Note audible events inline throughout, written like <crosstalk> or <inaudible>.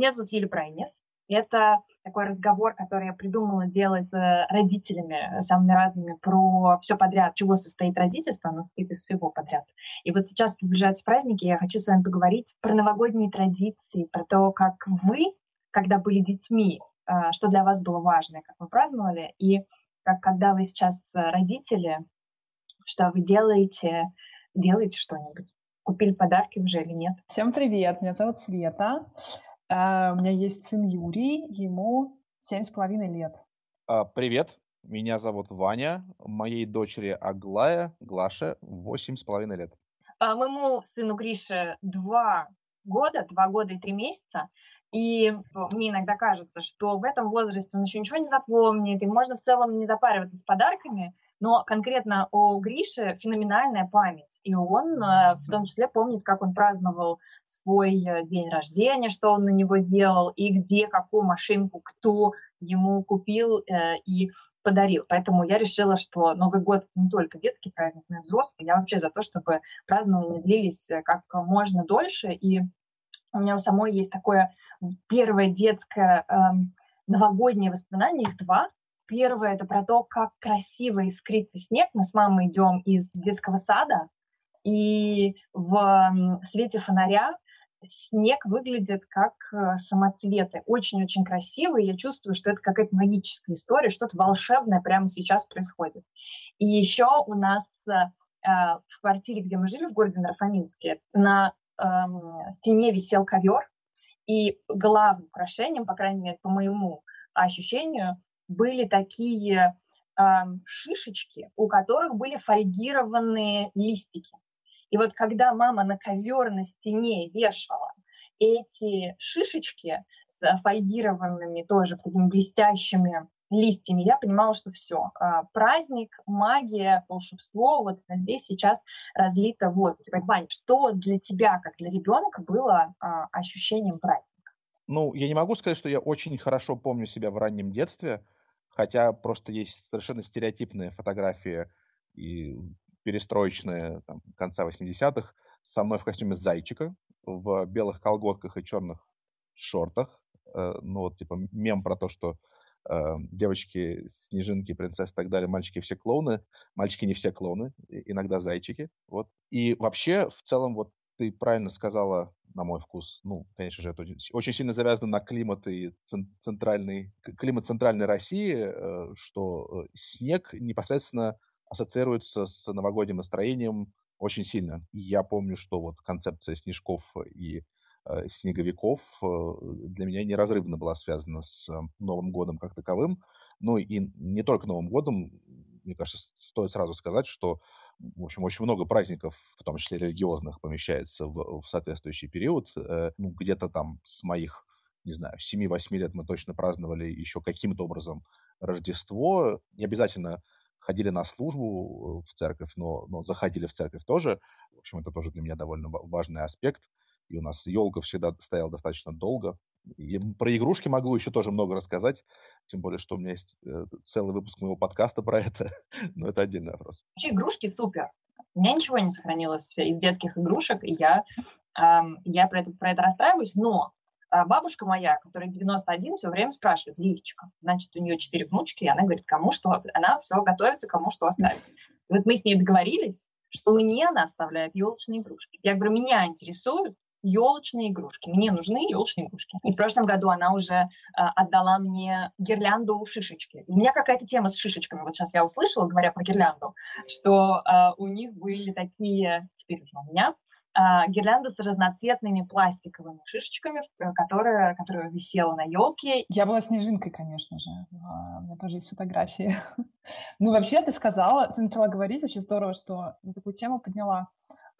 Меня зовут Юлия Прайнес. Это такой разговор, который я придумала делать с э, родителями э, самыми разными про все подряд, чего состоит родительство, оно состоит из всего подряд. И вот сейчас приближаются праздники, я хочу с вами поговорить про новогодние традиции, про то, как вы, когда были детьми, э, что для вас было важно, как вы праздновали, и как когда вы сейчас родители, что вы делаете, делаете что-нибудь. Купили подарки уже или нет? Всем привет, меня зовут Света. Uh, у меня есть сын Юрий, ему семь с половиной лет. Uh, привет, меня зовут Ваня, моей дочери Аглая, Глаше, восемь с половиной лет. Uh, моему сыну Грише два года, два года и три месяца. И мне иногда кажется, что в этом возрасте он еще ничего не запомнит, и можно в целом не запариваться с подарками, но конкретно о Грише феноменальная память. И он э, в том числе помнит, как он праздновал свой э, день рождения, что он на него делал, и где, какую машинку, кто ему купил э, и подарил. Поэтому я решила, что Новый год — это не только детский праздник, но и взрослый. Я вообще за то, чтобы празднования длились как можно дольше. И у меня у самой есть такое первое детское эм, новогоднее воспоминание, их два. Первое — это про то, как красиво искрится снег. Мы с мамой идем из детского сада, и в свете фонаря снег выглядит как э, самоцветы. Очень-очень красиво, и я чувствую, что это какая-то магическая история, что-то волшебное прямо сейчас происходит. И еще у нас э, в квартире, где мы жили, в городе Нарфаминске, на э, стене висел ковер, и главным украшением, по крайней мере, по моему ощущению, были такие э, шишечки, у которых были фольгированные листики. И вот когда мама на ковер на стене вешала эти шишечки с фольгированными тоже такими блестящими листьями, я понимала, что все, а, праздник, магия, волшебство, вот здесь сейчас разлито вот. Вань, что для тебя, как для ребенка, было а, ощущением праздника? Ну, я не могу сказать, что я очень хорошо помню себя в раннем детстве, хотя просто есть совершенно стереотипные фотографии и перестроечные там, конца 80-х со мной в костюме зайчика, в белых колготках и черных шортах. Э, ну, вот, типа, мем про то, что э, девочки, снежинки, принцессы и так далее, мальчики все клоуны, мальчики не все клоуны, иногда зайчики, вот. И вообще, в целом, вот ты правильно сказала, на мой вкус, ну, конечно же, это очень сильно завязано на климат и центральный, климат центральной России, э, что э, снег непосредственно ассоциируется с новогодним настроением очень сильно. И я помню, что вот концепция снежков и э, снеговиков для меня неразрывно была связана с Новым годом как таковым. Ну и не только Новым годом, мне кажется, стоит сразу сказать, что в общем, очень много праздников, в том числе религиозных, помещается в, в соответствующий период. Э, ну, где-то там с моих, не знаю, 7-8 лет мы точно праздновали еще каким-то образом Рождество. Не обязательно ходили на службу в церковь, но, но заходили в церковь тоже. В общем, это тоже для меня довольно важный аспект. И у нас елка всегда стояла достаточно долго. Про игрушки могу еще тоже много рассказать, тем более, что у меня есть э, целый выпуск моего подкаста про это, <laughs> но это отдельный вопрос. Игрушки супер. У меня ничего не сохранилось из детских игрушек, и я, эм, я про, это, про это расстраиваюсь, но а бабушка моя, которая 91, все время спрашивает, Лилечка, значит, у нее четыре внучки, и она говорит, кому что, она все готовится, кому что оставить. Вот мы с ней договорились, что мне она оставляет елочные игрушки. Я говорю, меня интересуют елочные игрушки. Мне нужны елочные игрушки. И в прошлом году она уже э, отдала мне гирлянду шишечки. У меня какая-то тема с шишечками. Вот сейчас я услышала, говоря про гирлянду, что э, у них были такие, теперь уже у меня, э, гирлянда с разноцветными пластиковыми шишечками, э, которая, которая висела на елке. Я была снежинкой, конечно же. У меня тоже есть фотографии. <laughs> ну, вообще, ты сказала, ты начала говорить, очень здорово, что такую тему подняла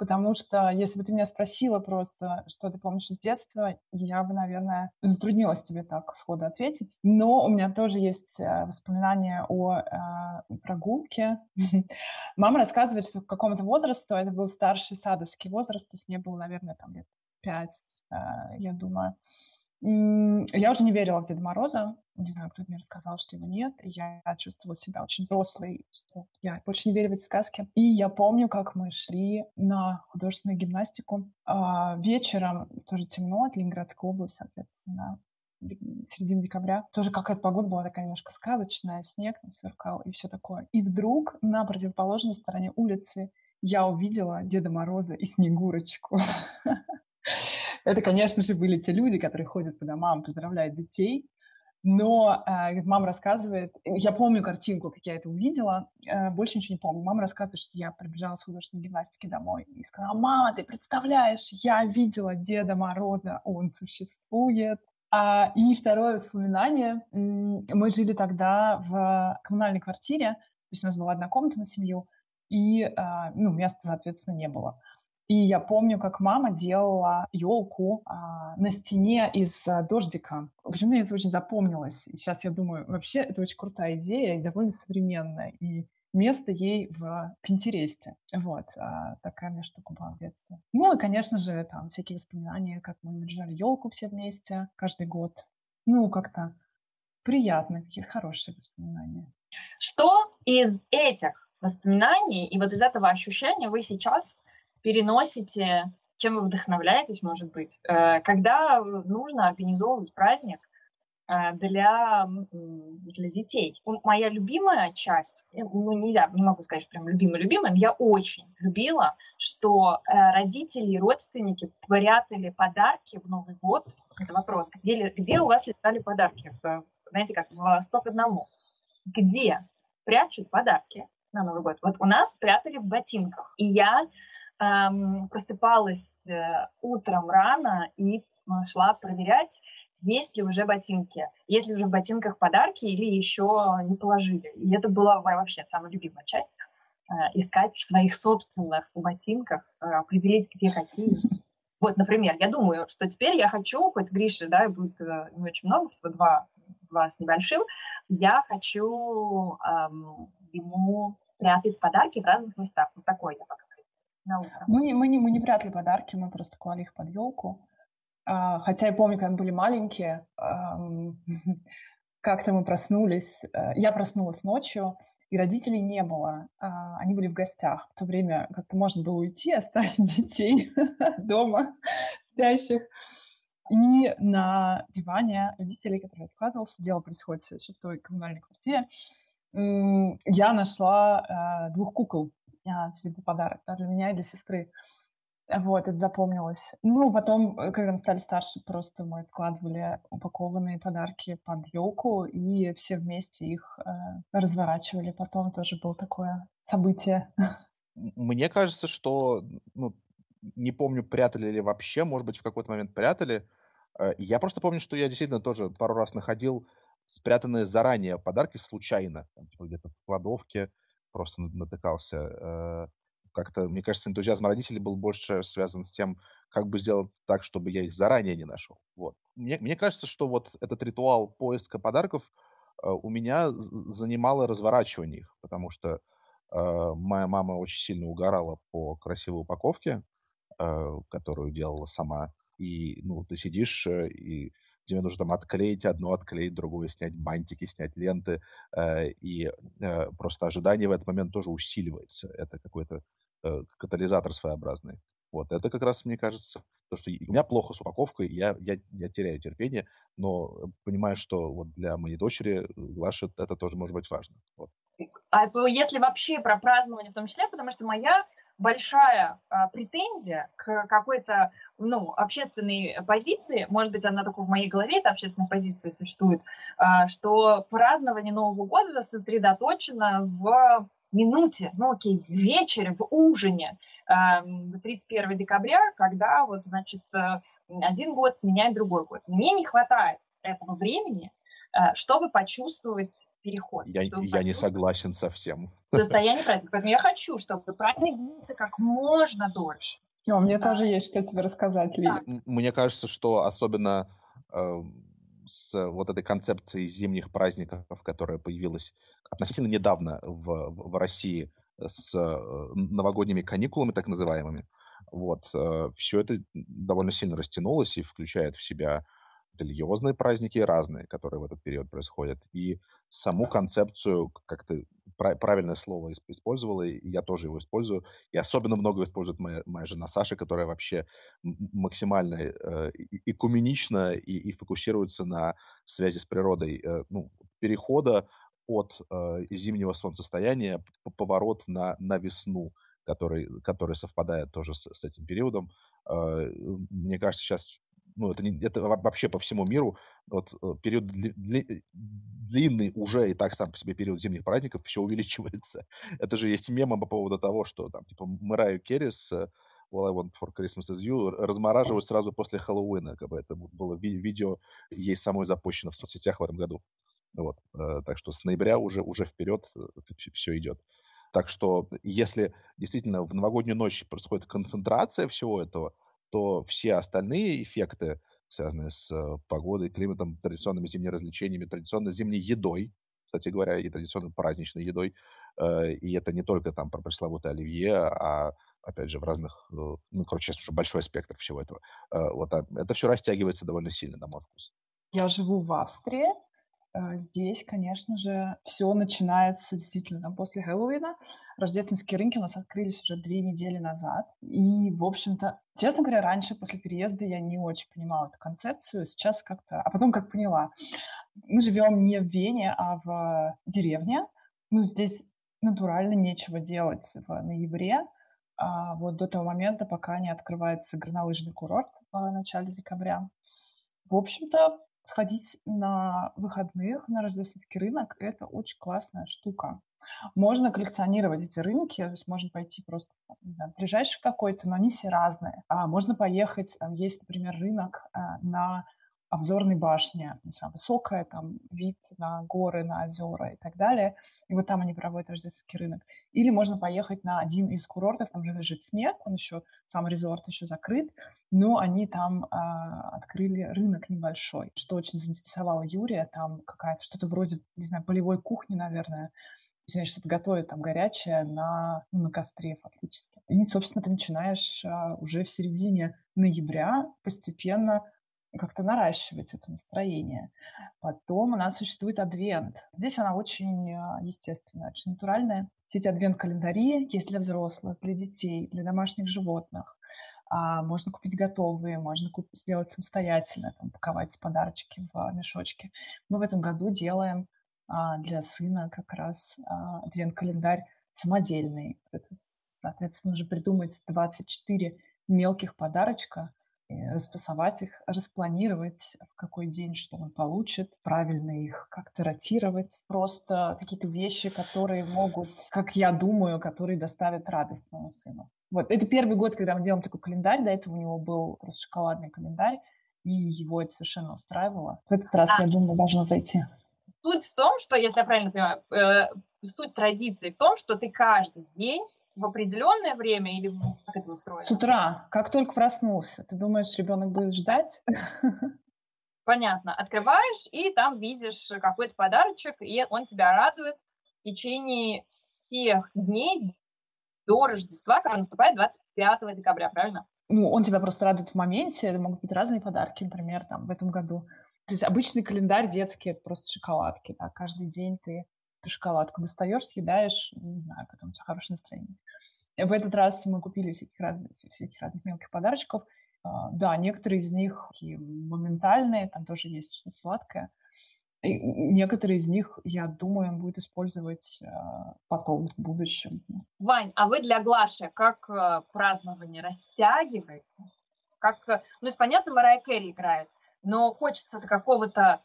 потому что если бы ты меня спросила просто, что ты помнишь из детства, я бы, наверное, затруднилась тебе так сходу ответить. Но у меня тоже есть э, воспоминания о э, прогулке. <laughs> Мама рассказывает, что в каком-то возрасте, это был старший садовский возраст, то есть мне было, наверное, там лет пять, э, я думаю, Я уже не верила в Деда Мороза. Не знаю, кто мне рассказал, что его нет. И я чувствовала себя очень взрослой, что я больше не верю в эти сказки. И я помню, как мы шли на художественную гимнастику. А вечером, тоже темно, от Ленинградской области, соответственно, середина декабря. Тоже какая-то погода была такая немножко сказочная, снег там сверкал и все такое. И вдруг на противоположной стороне улицы я увидела Деда Мороза и Снегурочку. <laughs> <laughs> Это, конечно же, были те люди, которые ходят по домам, поздравляют детей. Но э, мама рассказывает, я помню картинку, как я это увидела, э, больше ничего не помню. Мама рассказывает, что я прибежала с художественной гимнастики домой и сказала, мама, ты представляешь, я видела Деда Мороза, он существует. А, и второе воспоминание. Мы жили тогда в коммунальной квартире, то есть у нас была одна комната на семью, и а, ну, места, соответственно, не было. И я помню, как мама делала елку а, на стене из а, дождика. Почему мне это очень запомнилось? И сейчас я думаю, вообще это очень крутая идея и довольно современная. И место ей в Пинтересте. Вот, а, такая у меня штука была в детстве. Ну и, конечно же, там всякие воспоминания, как мы наряжали елку все вместе каждый год. Ну, как-то приятно, какие-то хорошие воспоминания. Что из этих воспоминаний и вот из этого ощущения вы сейчас переносите, чем вы вдохновляетесь, может быть, э, когда нужно организовывать праздник э, для, для детей. Моя любимая часть, э, ну нельзя, не могу сказать, что прям любимая-любимая, но я очень любила, что родители и родственники прятали подарки в Новый год. Это вопрос, где, где у вас летали подарки? Знаете, как в 100 к одному. Где прячут подарки на Новый год? Вот у нас прятали в ботинках. И я просыпалась э, утром рано и э, шла проверять, есть ли уже ботинки, есть ли уже в ботинках подарки или еще не положили. И это была вообще самая любимая часть э, искать в своих собственных ботинках, определить, где какие. Вот, например, я думаю, что теперь я хочу, хоть Гриша, да, будет не очень много, всего два, два с небольшим, я хочу эм, ему прятать подарки в разных местах. Вот такой я пока на утро? Мы, мы, не, мы не прятали подарки, мы просто клали их под елку. А, хотя я помню, когда мы были маленькие, <laughs> как-то мы проснулись. Э, я проснулась ночью, и родителей не было. А, они были в гостях. В то время как-то можно было уйти, <laughs> оставить детей <laughs> дома спящих. И на диване родителей, который складывался, дело происходит еще в той коммунальной квартире, я нашла э, двух кукол а, типа подарок да, для меня и для сестры. Вот, это запомнилось. Ну, потом, э, когда мы стали старше, просто мы складывали упакованные подарки под елку и все вместе их э, разворачивали. Потом тоже было такое событие. Мне кажется, что, ну, не помню, прятали ли вообще, может быть, в какой-то момент прятали. Э, я просто помню, что я действительно тоже пару раз находил спрятанные заранее подарки случайно, типа где-то в кладовке, просто натыкался. Э, как-то, мне кажется, энтузиазм родителей был больше связан с тем, как бы сделать так, чтобы я их заранее не нашел. Вот. Мне, мне кажется, что вот этот ритуал поиска подарков э, у меня занимало разворачивание их, потому что э, моя мама очень сильно угорала по красивой упаковке, которую делала сама. И, ну, ты сидишь и тебе нужно там отклеить одно, отклеить другое, снять бантики, снять ленты, э, и э, просто ожидание в этот момент тоже усиливается. Это какой-то э, катализатор своеобразный. Вот, это как раз, мне кажется, то, что у меня плохо с упаковкой, я, я, я теряю терпение, но понимаю, что вот для моей дочери, Глаши, это тоже может быть важно. Вот. А если вообще про празднование в том числе, потому что моя большая а, претензия к какой-то ну, общественной позиции, может быть, она только в моей голове, эта общественная позиция существует, а, что празднование Нового года сосредоточено в минуте, ну окей, в вечере, в ужине, 31 декабря, когда вот, значит, э, один год сменяет другой год. Мне не хватает этого времени, э, чтобы почувствовать переход. Я, я не согласен совсем. Состояние праздника. Поэтому я хочу, чтобы праздник длился как можно дольше. О, мне да. тоже есть что тебе рассказать, Ли. Мне кажется, что особенно э, с вот этой концепцией зимних праздников, которая появилась относительно недавно в, в России с э, новогодними каникулами, так называемыми, вот, э, все это довольно сильно растянулось и включает в себя религиозные праздники разные, которые в этот период происходят, и саму концепцию, как ты правильное слово использовала, и я тоже его использую, и особенно много использует моя, моя жена Саша, которая вообще максимально э, экуменична и, и фокусируется на связи с природой, э, ну, перехода от э, зимнего солнцестояния поворот на, на весну, который, который совпадает тоже с, с этим периодом. Э, мне кажется, сейчас ну, это, не, это вообще по всему миру, вот э, период дли, дли, длинный уже и так сам по себе период зимних праздников все увеличивается. <laughs> Это же есть мемы по поводу того, что там, типа, Мэрайю Керри с All I Want for Christmas is You размораживают сразу после Хэллоуина, как бы это было ви- видео ей самой запущено в соцсетях в этом году. Вот, э, так что с ноября уже, уже вперед все идет. Так что если действительно в новогоднюю ночь происходит концентрация всего этого, то все остальные эффекты, связанные с э, погодой, климатом, традиционными зимними развлечениями, традиционной зимней едой, кстати говоря, и традиционной праздничной едой, э, и это не только там про пресловутое оливье, а опять же, в разных, э, ну, короче, сейчас уже большой спектр всего этого. Вот а это все растягивается довольно сильно, на мой вкус. Я живу в Австрии, здесь, конечно же, все начинается действительно там, после Хэллоуина. Рождественские рынки у нас открылись уже две недели назад. И, в общем-то, честно говоря, раньше, после переезда, я не очень понимала эту концепцию. Сейчас как-то... А потом как поняла. Мы живем не в Вене, а в деревне. Ну, здесь натурально нечего делать в ноябре. А вот до того момента, пока не открывается горнолыжный курорт в начале декабря. В общем-то, сходить на выходных на рождественский рынок – это очень классная штука. Можно коллекционировать эти рынки, то есть можно пойти просто, не знаю, ближайший какой-то, но они все разные. А можно поехать, есть, например, рынок а, на обзорной башни, высокая, там вид на горы, на озера и так далее. И вот там они проводят рождественский рынок. Или можно поехать на один из курортов, там же лежит снег, он еще, сам резорт еще закрыт, но они там а, открыли рынок небольшой, что очень заинтересовало Юрия. Там какая-то что-то вроде, не знаю, полевой кухни, наверное, начинаешь что-то готовить там горячее на, ну, на костре фактически. И, собственно, ты начинаешь а, уже в середине ноября постепенно как-то наращивать это настроение. Потом у нас существует адвент. Здесь она очень а, естественная, очень натуральная. Эти адвент-календари есть для взрослых, для детей, для домашних животных. А можно купить готовые, можно купить, сделать самостоятельно, там, паковать подарочки в мешочки. Мы в этом году делаем а, для сына как раз а, адвент-календарь самодельный. Это, соответственно, уже придумать 24 мелких подарочка, расфасовать их, распланировать, в какой день что он получит, правильно их как-то ротировать. Просто какие-то вещи, которые могут, как я думаю, которые доставят радость моему сыну. Вот, это первый год, когда мы делаем такой календарь. До этого у него был просто шоколадный календарь, и его это совершенно устраивало. В этот раз, а, я думаю, должно зайти. Суть в том, что, если я правильно понимаю, э, суть традиции в том, что ты каждый день в определенное время или как это устроено? С утра, как только проснулся. Ты думаешь, ребенок будет ждать? Понятно. Открываешь, и там видишь какой-то подарочек, и он тебя радует в течение всех дней до Рождества, которое наступает 25 декабря, правильно? Ну, он тебя просто радует в моменте. Это могут быть разные подарки, например, там, в этом году. То есть обычный календарь детский — это просто шоколадки. Да? Каждый день ты ты шоколадку достаешь, съедаешь, не знаю, потом у тебя хорошее настроение. В этот раз мы купили всяких разных, всяких разных мелких подарочков. А, да, некоторые из них такие моментальные, там тоже есть что-то сладкое. И некоторые из них, я думаю, будет использовать э, потом, в будущем. Вань, а вы для Глаши как э, празднование растягиваете? Как, э, ну, есть, понятно, Марая Кэрри играет, но хочется какого-то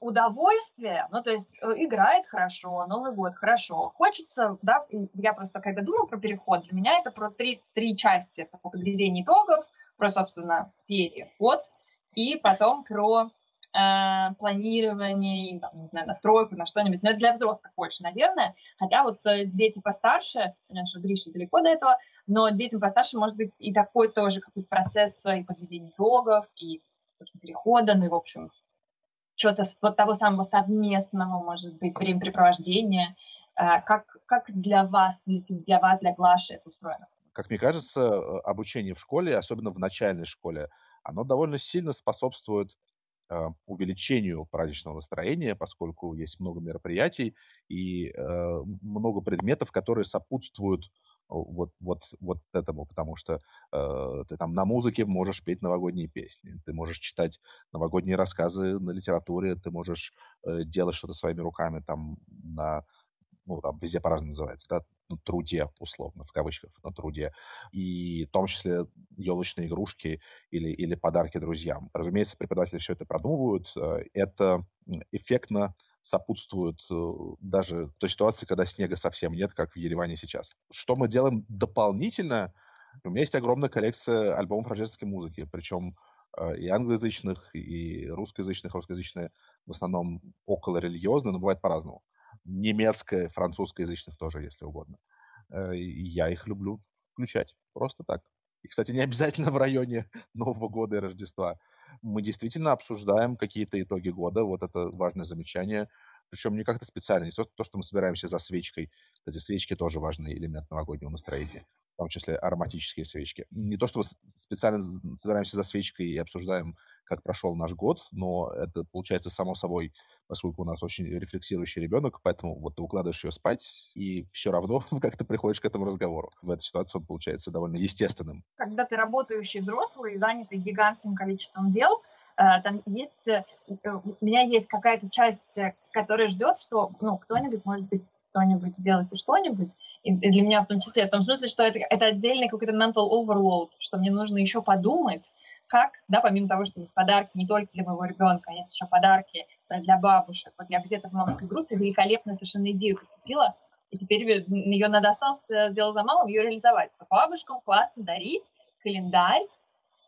удовольствие, ну, то есть э, играет хорошо, Новый год хорошо. Хочется, да, я просто когда думаю про переход, для меня это про три, три части. Это подведение итогов, про, собственно, переход, и потом про э, планирование, там, не знаю, настройку на что-нибудь. Но это для взрослых больше, наверное. Хотя вот э, дети постарше, понятно, что Гриша далеко до этого, но детям постарше может быть и такой тоже какой-то процесс и подведения итогов, и перехода, ну и, в общем, что-то вот того самого совместного, может быть, времяпрепровождения. Э, как, как для вас, для вас, для Глаши это устроено? Как мне кажется, э, обучение в школе, особенно в начальной школе, оно довольно сильно способствует э, увеличению праздничного настроения, поскольку есть много мероприятий и э, много предметов, которые сопутствуют вот, вот, вот этому, потому что э, ты там на музыке можешь петь новогодние песни, ты можешь читать новогодние рассказы на литературе, ты можешь э, делать что-то своими руками там на, ну, там везде по-разному называется, да, на труде, условно, в кавычках, на труде, и в том числе елочные игрушки или, или подарки друзьям. Разумеется, преподаватели все это продумывают, э, это эффектно сопутствуют э, даже той ситуации, когда снега совсем нет, как в Ереване сейчас. Что мы делаем дополнительно? У меня есть огромная коллекция альбомов рождественской музыки, причем э, и англоязычных, и русскоязычных, русскоязычные в основном около религиозные, но бывает по-разному. Немецкая, французскоязычных тоже, если угодно. Э, я их люблю включать. Просто так. И, кстати, не обязательно в районе <laughs> Нового года и Рождества мы действительно обсуждаем какие-то итоги года, вот это важное замечание, причем не как-то специально, не то, что мы собираемся за свечкой. Кстати, свечки тоже важный элемент новогоднего настроения, в том числе ароматические свечки. Не то, что мы специально собираемся за свечкой и обсуждаем, как прошел наш год, но это получается само собой, поскольку у нас очень рефлексирующий ребенок, поэтому вот ты укладываешь ее спать, и все равно <laughs> как ты приходишь к этому разговору. В этой ситуации он получается довольно естественным. Когда ты работающий взрослый, занятый гигантским количеством дел, э, там есть, э, у меня есть какая-то часть, э, которая ждет, что, ну, кто-нибудь, может быть, кто-нибудь делайте что-нибудь. И для меня в том числе, в том смысле, что это, это отдельный какой-то mental overload, что мне нужно еще подумать, как, да, помимо того, что есть подарки не только для моего ребенка, есть еще подарки для бабушек. Вот я где-то в мамской группе великолепную совершенно идею подцепила, и теперь ее надо осталось сделать за малым, ее реализовать, что бабушкам классно дарить календарь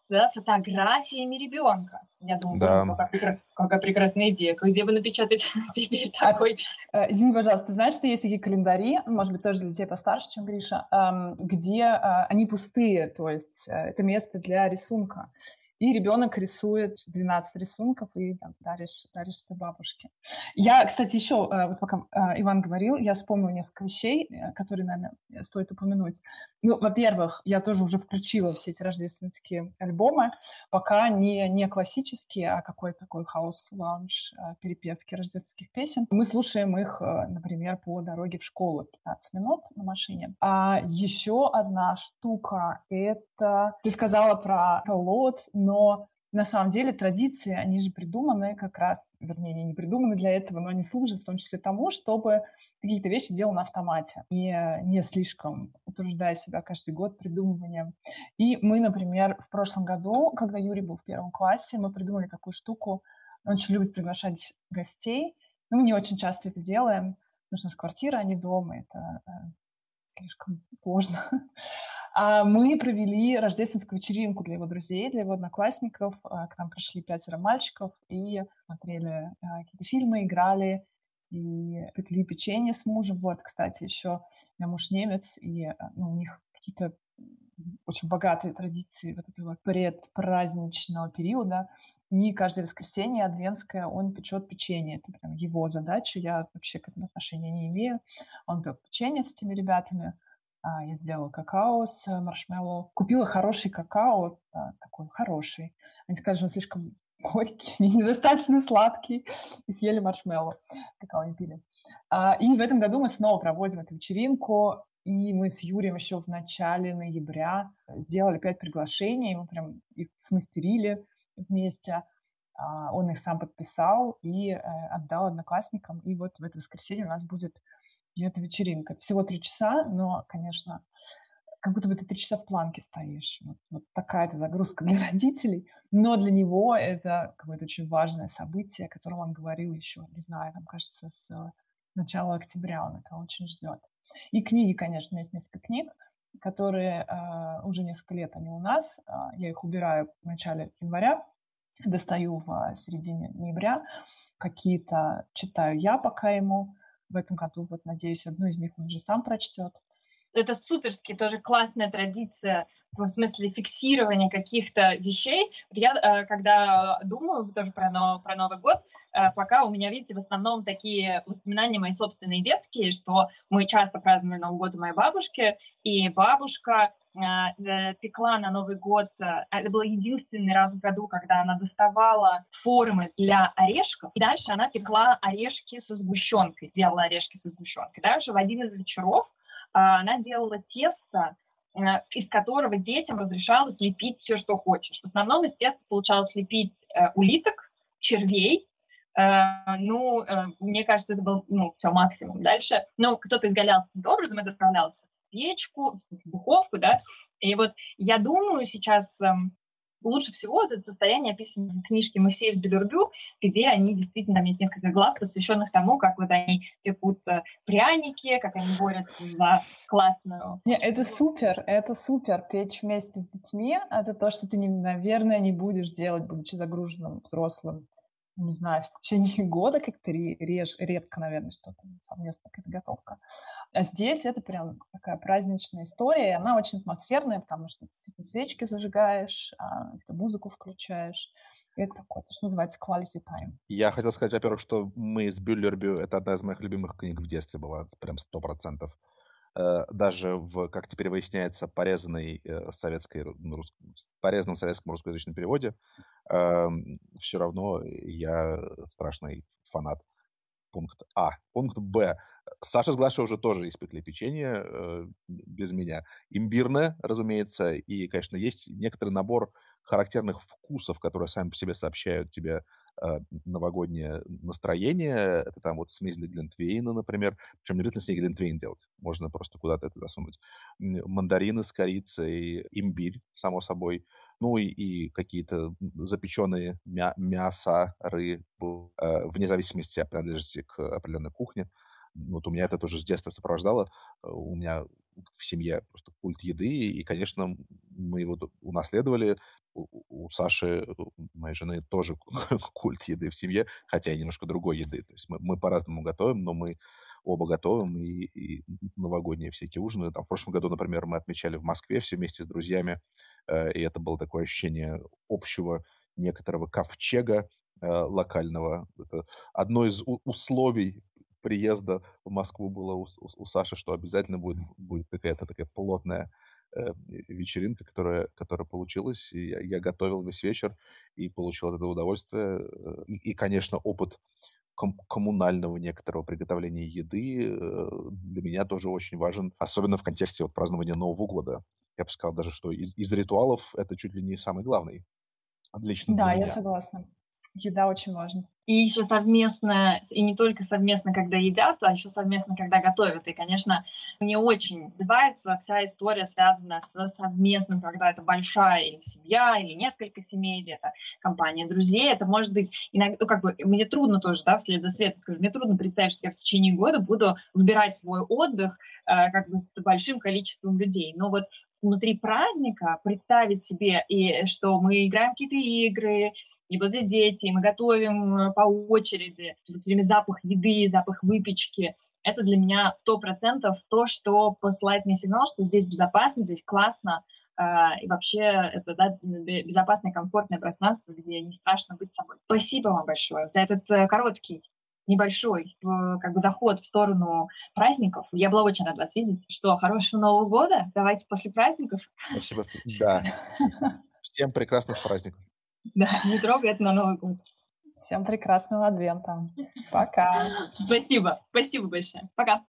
с фотографиями ребенка. Я думаю, да. какая, какая прекрасная идея. Где бы напечатать <laughs> теперь такой? Э, извини, пожалуйста, ты знаешь, что есть такие календари, может быть, тоже для людей постарше, чем Гриша, где э, они пустые, то есть э, это место для рисунка и ребенок рисует 12 рисунков и там, даришь, даришь это бабушке. Я, кстати, еще, э, вот пока э, Иван говорил, я вспомнила несколько вещей, э, которые, наверное, стоит упомянуть. Ну, во-первых, я тоже уже включила все эти рождественские альбомы, пока не, не классические, а какой-то такой хаус-лаунж, перепевки рождественских песен. Мы слушаем их, например, по дороге в школу 15 минут на машине. А еще одна штука — это... Ты сказала про Лот, но на самом деле традиции, они же придуманы как раз, вернее, они не придуманы для этого, но они служат в том числе тому, чтобы какие-то вещи делал на автомате, и не слишком утруждая себя каждый год придумыванием. И мы, например, в прошлом году, когда Юрий был в первом классе, мы придумали такую штуку, он очень любит приглашать гостей, но мы не очень часто это делаем, нужно с квартиры, а не дома, это э, слишком сложно. <laughs> А мы провели рождественскую вечеринку для его друзей, для его одноклассников. А, к нам пришли пятеро мальчиков и смотрели а, какие-то фильмы, играли и пекли печенье с мужем. Вот, кстати, еще у меня муж немец, и ну, у них какие-то очень богатые традиции вот этого предпраздничного периода. И каждое воскресенье адвентское он печет печенье. Это прям его задача. Я вообще к этому отношения не имею. Он пек печенье с этими ребятами. А, я сделала какао с маршмеллоу. Купила хороший какао, такой хороший. Они сказали, что он слишком горький, <laughs> недостаточно сладкий, и съели маршмеллоу. Какао не пили. А, и в этом году мы снова проводим эту вечеринку, и мы с Юрием еще в начале ноября сделали пять приглашений, мы прям их смастерили вместе. А, он их сам подписал и э, отдал одноклассникам. И вот в это воскресенье у нас будет и это вечеринка. Всего три часа, но, конечно, как будто бы ты три часа в планке стоишь. Вот, вот такая-то загрузка <laughs> для родителей. Но для него это какое-то очень важное событие, о котором он говорил еще, не знаю, там, кажется, с начала октября он это очень ждет. И книги, конечно, есть несколько книг, которые э, уже несколько лет они у нас. Э, я их убираю в начале января, достаю в середине ноября. Какие-то читаю я пока ему, в этом году. Вот, надеюсь, одну из них он уже сам прочтет. Это суперски, тоже классная традиция в смысле фиксирования каких-то вещей. Я, э, когда думаю тоже про, про Новый год, э, пока у меня, видите, в основном такие воспоминания мои собственные детские, что мы часто праздновали Новый год у моей бабушки, и бабушка э, пекла на Новый год. Это был единственный раз в году, когда она доставала формы для орешков. И дальше она пекла орешки со сгущенкой, делала орешки со сгущенкой. Дальше в один из вечеров она делала тесто Э, из которого детям разрешалось лепить все, что хочешь. В основном из теста получалось лепить э, улиток, червей, э, ну, э, мне кажется, это был, ну, все максимум. Дальше, ну, кто-то изгалялся таким образом, это отправлялось в печку, в духовку, да, и вот я думаю сейчас, эм, лучше всего это состояние описано в книжке Моисея Белюрбю, где они действительно, там есть несколько глав, посвященных тому, как вот они пекут э, пряники, как они борются за классную... Не, это супер, это супер. Печь вместе с детьми — это то, что ты, наверное, не будешь делать, будучи загруженным взрослым не знаю, <laughs> в течение года как-то реж, редко, наверное, что-то совместная какая-то. А здесь это прям такая праздничная история, и она очень атмосферная, потому что ты свечки зажигаешь, а, музыку включаешь. И это такое, то, что называется quality time. Я хотел сказать, во-первых, что мы с Бюллербю, это одна из моих любимых книг в детстве была, прям сто процентов. Э, даже в, как теперь выясняется, порезанной э, советской, ну, порезанном советском русскоязычном переводе, все равно я страшный фанат. Пункт А. Пункт Б. Саша с Глашей уже тоже испекли печенье э, без меня. Имбирное, разумеется, и, конечно, есть некоторый набор характерных вкусов, которые сами по себе сообщают тебе новогоднее настроение. Это там вот смесь для глинтвейна, например. Причем не обязательно с ней глинтвейн делать. Можно просто куда-то это засунуть. Мандарины с корицей, имбирь, само собой. Ну и, и какие-то запеченные мя- мясо, рыбу, э, вне зависимости от принадлежности к определенной кухне. Вот у меня это тоже с детства сопровождало. У меня в семье просто культ еды, и, конечно, мы его унаследовали. У, Саши, у моей жены, тоже <laughs> культ еды в семье, хотя и немножко другой еды. То есть мы, мы по-разному готовим, но мы оба готовим, и, и новогодние всякие ужины. Там, в прошлом году, например, мы отмечали в Москве все вместе с друзьями, э, и это было такое ощущение общего некоторого ковчега э, локального. Это одно из условий приезда в Москву было у, у, у Саши, что обязательно будет, будет какая-то такая плотная э, вечеринка, которая, которая получилась. И я, я готовил весь вечер и получил от этого удовольствие. Э, и, и конечно, опыт ком- коммунального некоторого приготовления еды э, для меня тоже очень важен, особенно в контексте вот празднования Нового года. Я бы сказал даже, что из, из ритуалов это чуть ли не самый главный. Лично да, я согласна. Еда очень важна. И еще совместно, и не только совместно, когда едят, а еще совместно, когда готовят. И, конечно, мне очень нравится вся история, связанная с совместным, когда это большая или семья, или несколько семей, или это компания друзей. Это может быть иногда, ну, как бы, мне трудно тоже, да, вслед за света скажу, мне трудно представить, что я в течение года буду выбирать свой отдых э, как бы с большим количеством людей. Но вот внутри праздника представить себе, и что мы играем какие-то игры, и вот здесь дети, и мы готовим э, по очереди, все время запах еды, запах выпечки. Это для меня сто процентов то, что посылает мне сигнал, что здесь безопасно, здесь классно, э, и вообще это да, безопасное, комфортное пространство, где не страшно быть собой. Спасибо вам большое за этот э, короткий небольшой как бы заход в сторону праздников. Я была очень рада вас видеть. Что, хорошего Нового года. Давайте после праздников. Спасибо. Да. <laughs> Всем прекрасных праздников. Да, не трогай это на Новый год. Всем прекрасного адвента. Пока. Спасибо. Спасибо большое. Пока.